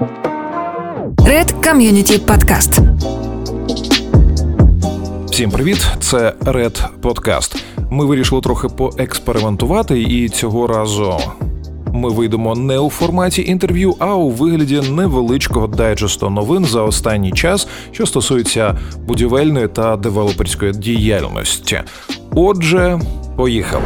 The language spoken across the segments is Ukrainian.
Red Community Podcast. Всім привіт! Це Red Podcast. Ми вирішили трохи поекспериментувати, і цього разу ми вийдемо не у форматі інтерв'ю, а у вигляді невеличкого дайджесту новин за останній час, що стосується будівельної та девелоперської діяльності. Отже, поїхали.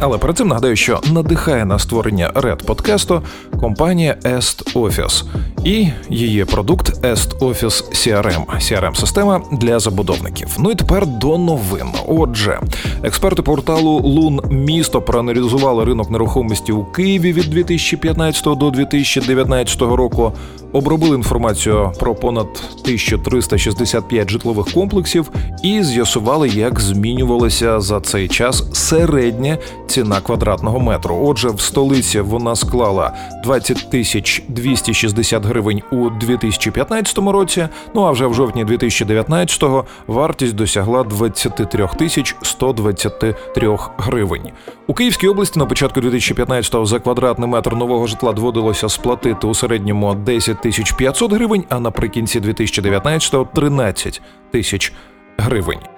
Але перед цим нагадаю, що надихає на створення Red подкасту компанія Est Office і її продукт Est Office CRM – crm система для забудовників. Ну і тепер до новин. Отже, експерти порталу Лун місто проаналізували ринок нерухомості у Києві від 2015 до 2019 року. Обробили інформацію про понад 1365 житлових комплексів і з'ясували, як змінювалася за цей час середня ціна квадратного метру. Отже, в столиці вона склала 20 тисяч 260 гривень у 2015 році. Ну а вже в жовтні 2019-го вартість досягла 23 тисяч 123 гривень. У Київській області на початку 2015-го за квадратний метр нового житла доводилося сплатити у середньому 10 тисяч 500 гривень, а наприкінці 2019-го – 13 тисяч гривень.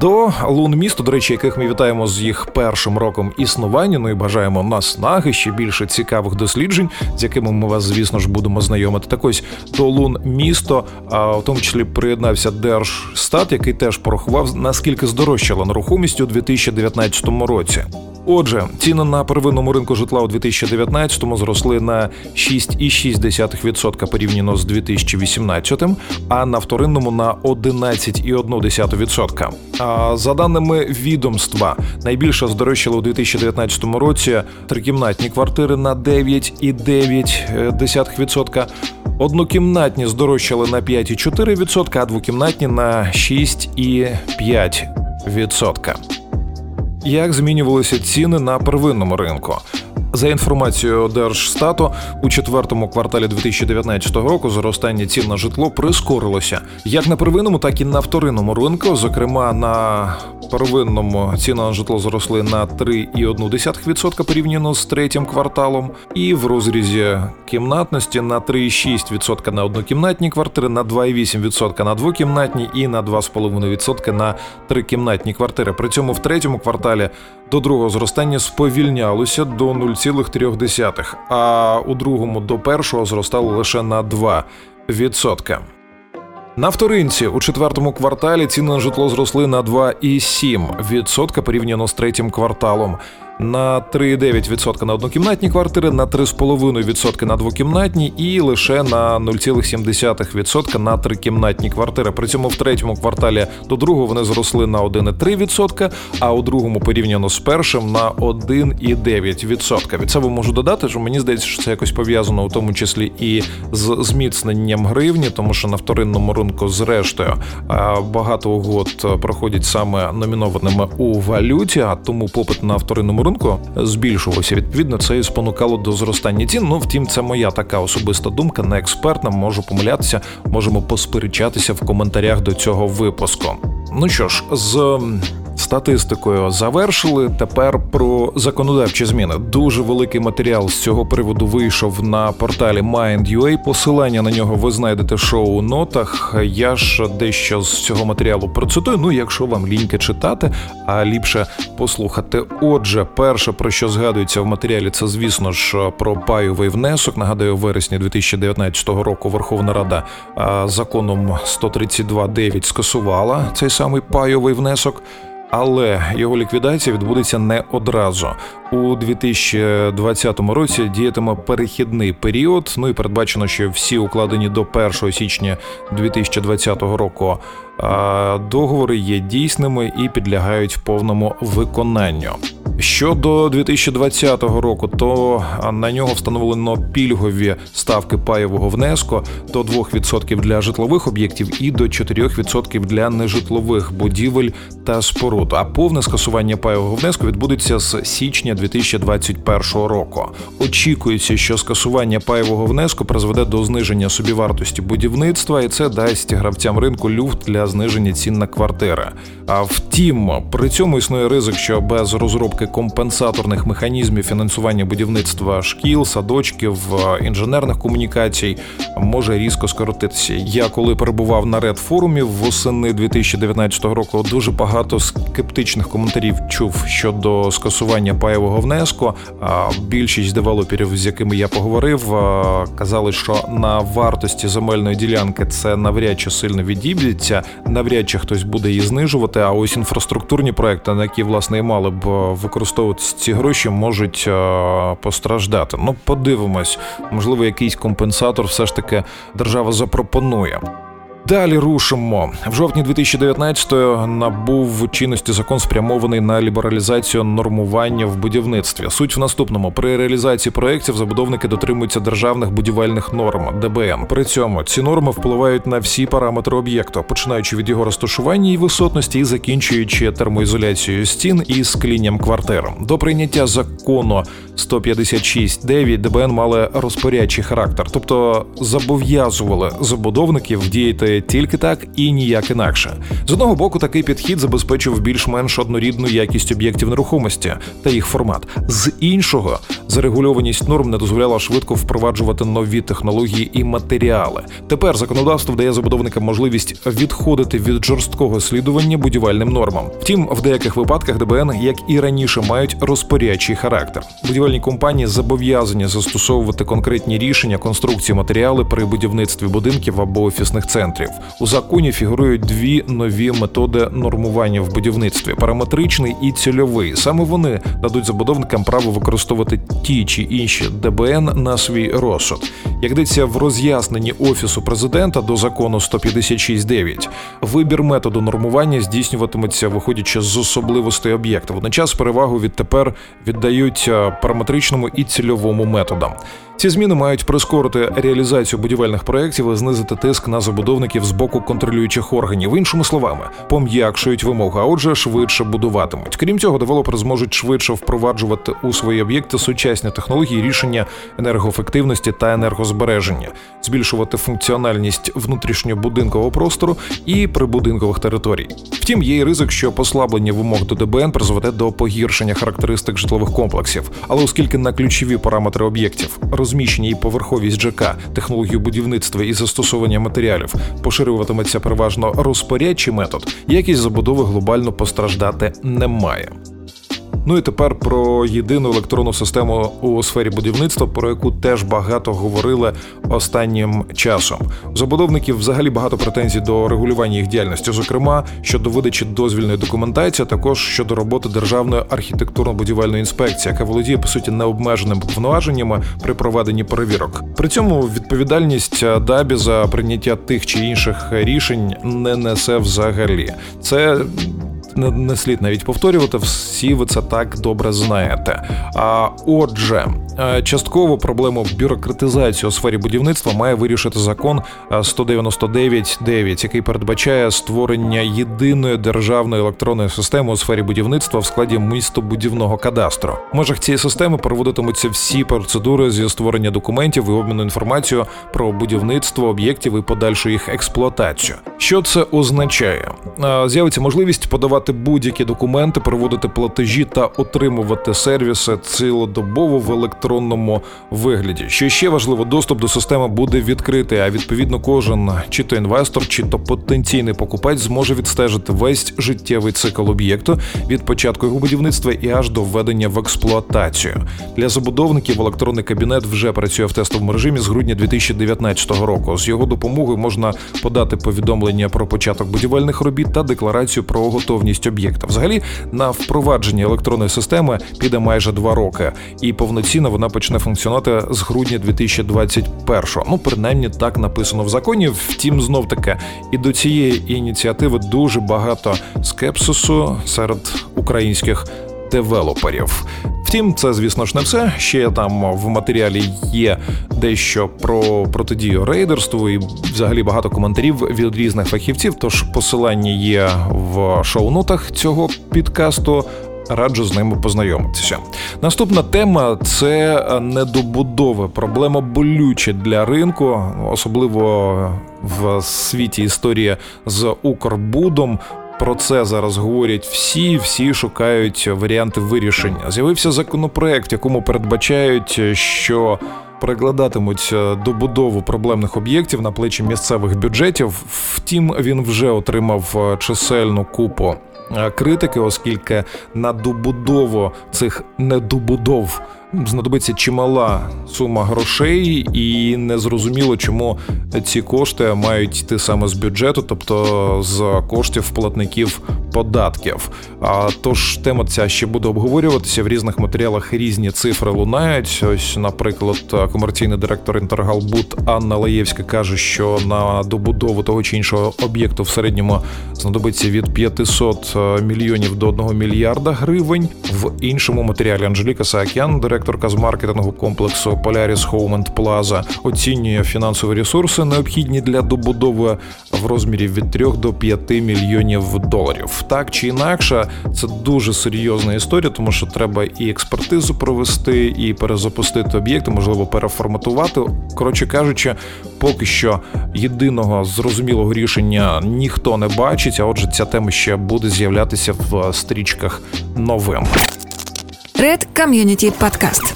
До лун місту, до речі, яких ми вітаємо з їх першим роком існування. Ну і бажаємо наснаги ще більше цікавих досліджень, з якими ми вас, звісно ж, будемо знайомити. Так ось до лун місто, а в тому числі приєднався Держстат, який теж порахував наскільки здорожчала нерухомість у 2019 році. Отже, ціни на первинному ринку житла у 2019-му зросли на 6,6% порівняно з 2018, а на вторинному на 11,1%. За даними відомства, найбільше здорожчали у 2019 році трикімнатні квартири на 9,9%, однокімнатні здорожчали на 5,4%, а двокімнатні на 6,5%. Як змінювалися ціни на первинному ринку? За інформацією Держстату, у четвертому кварталі 2019 року зростання цін на житло прискорилося як на первинному, так і на вторинному ринку. Зокрема, на первинному ціни на житло зросли на 3,1% порівняно з третім кварталом, і в розрізі кімнатності на 3,6% на однокімнатні квартири, на 2,8% на двокімнатні і на 2,5% на трикімнатні квартири. При цьому в третьому кварталі до другого зростання сповільнялося до 0,3%, а у другому до першого зростало лише на 2%. На вторинці у четвертому кварталі ціни на житло зросли на 2,7% порівняно з третім кварталом на 3,9% на однокімнатні квартири, на 3,5% на двокімнатні і лише на 0,7% на трикімнатні квартири. При цьому в третьому кварталі до другого вони зросли на 1,3%, а у другому порівняно з першим на 1,9%. Від себе можу додати, що мені здається, що це якось пов'язано у тому числі і з зміцненням гривні, тому що на вторинному ринку, зрештою, багато угод проходять саме номінованими у валюті, а тому попит на вторинному ринку збільшувався. Відповідно, це і спонукало до зростання цін. Ну втім, це моя така особиста думка, не експертна. Можу помилятися, можемо посперечатися в коментарях до цього випуску. Ну що ж, з статистикою завершили. Тепер про законодавчі зміни. Дуже великий матеріал з цього приводу вийшов на порталі Mind.ua. Посилання на нього ви знайдете в шоу нотах. Я ж дещо з цього матеріалу процитую. Ну, якщо вам ліньки читати, а ліпше послухати. Отже, перше про що згадується в матеріалі, це звісно ж про пайовий внесок. Нагадаю, в вересні 2019 року Верховна Рада законом 132.9 скасувала цей самий пайовий внесок але його ліквідація відбудеться не одразу. У 2020 році діятиме перехідний період. Ну і передбачено, що всі укладені до 1 січня 2020 року договори є дійсними і підлягають повному виконанню. Щодо 2020 року, то на нього встановлено пільгові ставки пайового внеску до 2% для житлових об'єктів і до 4% для нежитлових будівель та споруд. А повне скасування пайового внеску відбудеться з січня 2021 року. Очікується, що скасування пайового внеску призведе до зниження собівартості будівництва, і це дасть гравцям ринку люфт для зниження цін на квартири. А втім, при цьому існує ризик, що без розробки компенсаторних механізмів фінансування будівництва шкіл, садочків, інженерних комунікацій може різко скоротитися. Я коли перебував на ред форумі восени 2019 року, дуже багато скептичних коментарів чув щодо скасування пайового внеску. А більшість девелоперів, з якими я поговорив, казали, що на вартості земельної ділянки це навряд чи сильно відіб'ється, навряд чи хтось буде її знижувати. А ось інфраструктурні проекти, на які власне і мали б використовуватися ці гроші, можуть постраждати. Ну, подивимось, можливо, якийсь компенсатор все ж таки держава запропонує. Далі рушимо в жовтні 2019-го набув чинності закон спрямований на лібералізацію нормування в будівництві. Суть в наступному при реалізації проєктів забудовники дотримуються державних будівельних норм ДБН. При цьому ці норми впливають на всі параметри об'єкту, починаючи від його розташування і висотності, і закінчуючи термоізоляцією стін і склінням квартир. До прийняття закону 156.9 ДБН мали розпорядчий характер, тобто зобов'язували забудовників діяти тільки так і ніяк інакше. З одного боку, такий підхід забезпечив більш-менш однорідну якість об'єктів нерухомості та їх формат. З іншого, зарегульованість норм не дозволяла швидко впроваджувати нові технології і матеріали. Тепер законодавство дає забудовникам можливість відходити від жорсткого слідування будівельним нормам. Втім, в деяких випадках ДБН, як і раніше, мають розпорядчий характер. Будівельні компанії зобов'язані застосовувати конкретні рішення конструкції матеріали при будівництві будинків або офісних центрів параметрів. У законі фігурують дві нові методи нормування в будівництві параметричний і цільовий. Саме вони дадуть забудовникам право використовувати ті чи інші ДБН на свій розсуд. Як йдеться в роз'ясненні офісу президента до закону 156.9, вибір методу нормування здійснюватиметься, виходячи з особливостей об'єкта. Водночас перевагу відтепер віддають е, параметричному і цільовому методам. Ці зміни мають прискорити реалізацію будівельних проєктів і знизити тиск на забудовників з боку контролюючих органів. Іншими словами, пом'якшують вимоги, а отже, швидше будуватимуть. Крім цього, девелопери зможуть швидше впроваджувати у свої об'єкти сучасні технології рішення енергоефективності та енергозбереження, збільшувати функціональність внутрішньобудинкового простору і прибудинкових територій. Втім, є і ризик, що послаблення вимог до ДБН призведе до погіршення характеристик житлових комплексів, але оскільки на ключові параметри об'єктів розміщення і поверховість ЖК, технологію будівництва і застосування матеріалів поширюватиметься переважно розпорядчий метод, якість забудови глобально постраждати не має. Ну і тепер про єдину електронну систему у сфері будівництва, про яку теж багато говорили останнім часом. Забудовників взагалі багато претензій до регулювання їх діяльності, зокрема щодо видачі дозвільної документації, а також щодо роботи державної архітектурно-будівельної інспекції, яка володіє по суті необмеженими повноваженнями при проведенні перевірок. При цьому відповідальність ДАБІ за прийняття тих чи інших рішень не несе взагалі. Це не, не слід навіть повторювати, всі ви це так добре знаєте. А отже, е, частково проблему бюрократизації у сфері будівництва має вирішити закон 199.9, е, який передбачає створення єдиної державної електронної системи у сфері будівництва в складі містобудівного кадастру. В межах цієї системи проводитимуться всі процедури зі створення документів і обміну інформацією про будівництво об'єктів і подальшу їх експлуатацію. Що це означає? Е, з'явиться можливість подавати подавати будь-які документи, проводити платежі та отримувати сервіси цілодобово в електронному вигляді. Що ще важливо, доступ до системи буде відкритий, а відповідно кожен чи то інвестор, чи то потенційний покупець зможе відстежити весь життєвий цикл об'єкту від початку його будівництва і аж до введення в експлуатацію. Для забудовників електронний кабінет вже працює в тестовому режимі з грудня 2019 року. З його допомогою можна подати повідомлення про початок будівельних робіт та декларацію про готовність вартість об'єкта. Взагалі на впровадження електронної системи піде майже два роки, і повноцінно вона почне функціонувати з грудня 2021-го. Ну принаймні так написано в законі. Втім, знов таки і до цієї ініціативи дуже багато скепсису серед українських девелоперів. Втім, це, звісно ж, не все. Ще там в матеріалі є дещо про протидію рейдерству і взагалі багато коментарів від різних фахівців. Тож посилання є в шоу-нотах цього підкасту. раджу з ними познайомитися. Наступна тема це недобудови. Проблема болюча для ринку, особливо в світі історія з Укрбудом. Про це зараз говорять всі, всі шукають варіанти вирішення. З'явився законопроект, якому передбачають, що перекладатимуть добудову проблемних об'єктів на плечі місцевих бюджетів. Втім, він вже отримав чисельну купу критики, оскільки на добудову цих недобудов знадобиться чимала сума грошей, і незрозуміло, чому ці кошти мають йти саме з бюджету, тобто з коштів платників податків. А тож тема ця ще буде обговорюватися в різних матеріалах. Різні цифри лунають. Ось, наприклад, комерційний директор Інтергалбут Анна Лаєвська каже, що на добудову того чи іншого об'єкту в середньому знадобиться від 500 мільйонів до 1 мільярда гривень. В іншому матеріалі Анжеліка Саакян, директорка з маркетингу комплексу Polaris Home and Plaza, оцінює фінансові ресурси, необхідні для добудови в розмірі від 3 до 5 мільйонів доларів. Так чи інакше, це дуже серйозна історія, тому що треба і експертизу провести, і перезапустити об'єкти, можливо, переформатувати. Коротше кажучи, поки що єдиного зрозумілого рішення ніхто не бачить. А отже, ця тема ще буде з'являтися в стрічках новим. Red Community Podcast.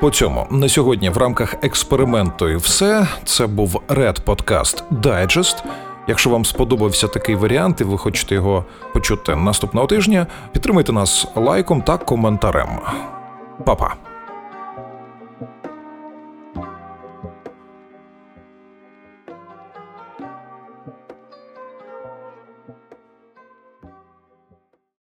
По цьому на сьогодні в рамках експерименту і все це був Red Podcast Digest. Якщо вам сподобався такий варіант, і ви хочете його почути наступного тижня, підтримайте нас лайком та коментарем. Па-па!